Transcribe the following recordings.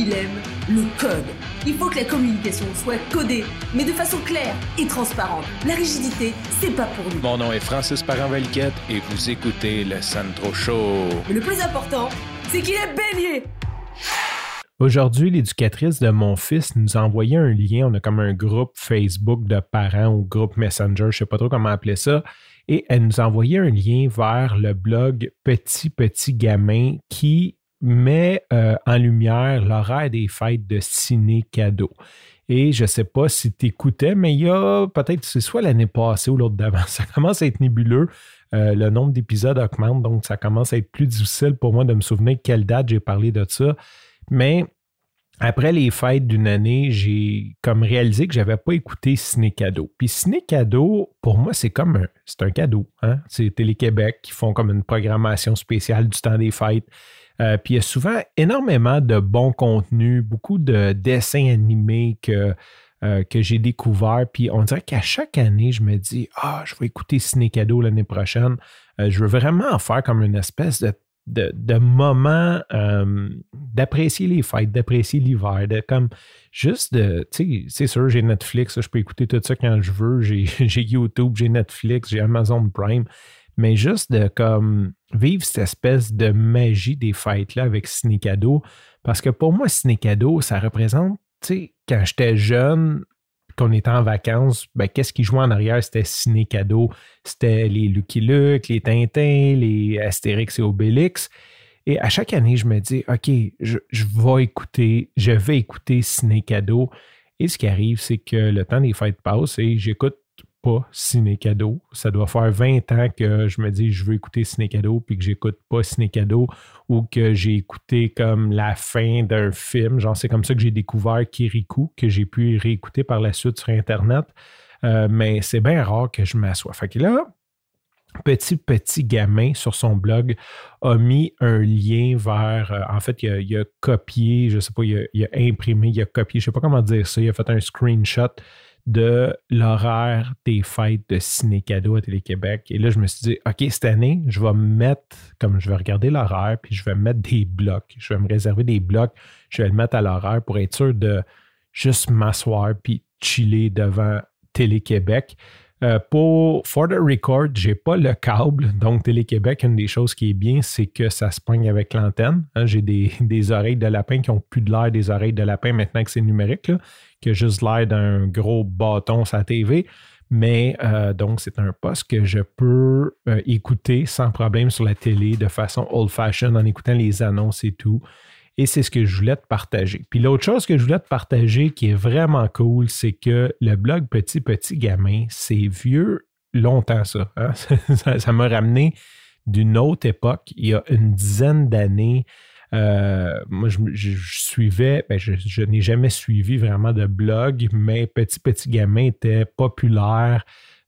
il aime le code. Il faut que la communication soit codée, mais de façon claire et transparente. La rigidité, c'est pas pour nous. Mon nom est Francis Parent-Valquette et vous écoutez le Sandro Show. Mais le plus important, c'est qu'il est bélier. Aujourd'hui, l'éducatrice de mon fils nous a envoyé un lien. On a comme un groupe Facebook de parents ou groupe Messenger, je ne sais pas trop comment appeler ça. Et elle nous a envoyé un lien vers le blog Petit Petit Gamin qui met euh, en lumière l'horaire des fêtes de ciné cadeau. Et je ne sais pas si tu écoutais, mais il y a peut-être, c'est soit l'année passée ou l'autre d'avant, ça commence à être nébuleux. Euh, le nombre d'épisodes augmente, donc ça commence à être plus difficile pour moi de me souvenir quelle date j'ai parlé de ça. Mais après les fêtes d'une année, j'ai comme réalisé que j'avais pas écouté Ciné Cadeau. Puis Ciné Cadeau, pour moi, c'est comme un, c'est un cadeau. Hein? C'est Télé-Québec qui font comme une programmation spéciale du temps des fêtes. Euh, puis il y a souvent énormément de bons contenus, beaucoup de dessins animés que, euh, que j'ai découverts. Puis on dirait qu'à chaque année, je me dis Ah, je vais écouter Ciné Cadeau l'année prochaine. Euh, je veux vraiment en faire comme une espèce de de, moments euh, d'apprécier les fêtes, d'apprécier l'hiver, de comme juste de, tu sais, c'est sûr, j'ai Netflix, je peux écouter tout ça quand je veux, j'ai YouTube, j'ai Netflix, j'ai Amazon Prime, mais juste de comme vivre cette espèce de magie des fêtes-là avec Ciné Cadeau, parce que pour moi, Ciné Cadeau, ça représente, tu sais, quand j'étais jeune, qu'on était en vacances, ben, qu'est-ce qui jouait en arrière? C'était ciné cadeau. C'était les Lucky Luke, les Tintins, les Astérix et Obélix. Et à chaque année, je me dis, OK, je, vais écouter, je vais écouter ciné cadeau. Et ce qui arrive, c'est que le temps des fêtes passe et j'écoute pas Ciné Cadeau. Ça doit faire 20 ans que je me dis je veux écouter Ciné Cadeau puis que j'écoute pas Ciné Cadeau ou que j'ai écouté comme la fin d'un film. Genre, c'est comme ça que j'ai découvert Kirikou, que j'ai pu réécouter par la suite sur Internet. Euh, mais c'est bien rare que je m'assoie. Fait que là, petit petit gamin sur son blog a mis un lien vers, euh, en fait, il a, copié, je sais pas, il a, imprimé, il a copié, je sais pas comment dire ça, il a fait un screenshot de l'horaire des fêtes de ciné-cadeau à Télé-Québec. Et là, je me suis dit, OK, cette année, je vais me mettre, comme je vais regarder l'horaire, puis je vais mettre des blocs. Je vais me réserver des blocs. Je vais le mettre à l'horaire pour être sûr de juste m'asseoir puis chiller devant Télé-Québec. Euh, pour For the Record, j'ai pas le câble. Donc, Télé-Québec, une des choses qui est bien, c'est que ça se pogne avec l'antenne. Hein. j'ai des, oreilles de lapin qui ont plus de l'air des oreilles de lapin maintenant que c'est numérique, là, qui a juste l'air d'un gros bâton la TV. Mais euh, donc, c'est un poste que je peux euh, écouter sans problème sur la télé de façon old-fashioned en écoutant les annonces et tout. Et c'est ce que je voulais te partager. Puis l'autre chose que je voulais te partager qui est vraiment cool, c'est que le blog Petit Petit Gamin, c'est vieux longtemps ça. Hein? ça m'a ramené d'une autre époque, il y a une dizaine d'années. Euh, moi, je, suivais, ben, je, n'ai jamais suivi vraiment de blog, mais Petit Petit Gamin était populaire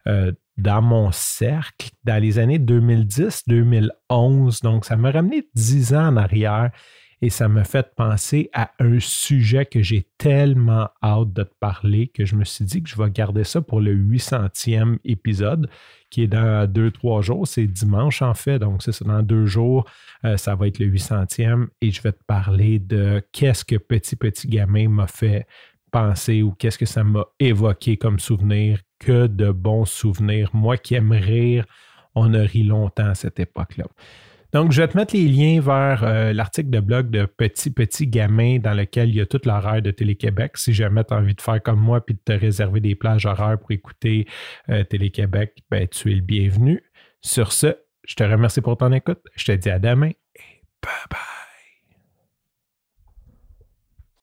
euh, dans mon cercle dans les années 2010-2011. Donc, ça m'a ramené dix ans en arrière. Et ça me fait penser à un sujet que j'ai tellement hâte de te parler que je me suis dit que je vais garder ça pour le 800e épisode qui est dans deux, trois jours. C'est dimanche en fait, donc c'est dans deux jours, euh, ça va être le 800e et je vais te parler de qu'est-ce que Petit Petit Gamin m'a fait penser ou qu'est-ce que ça m'a évoqué comme souvenir, que de bons souvenirs. Moi qui aime rire, on a ri longtemps à cette époque-là. Donc, je vais te mettre les liens vers euh, l'article de blog de Petit Petit Gamin dans lequel il y a toute l'horaire de Télé-Québec. Si jamais tu as envie de faire comme moi puis de te réserver des plages horaires pour écouter euh, Télé-Québec, ben, tu es le bienvenu. Sur ce, je te remercie pour ton écoute. Je te dis à demain et bye bye.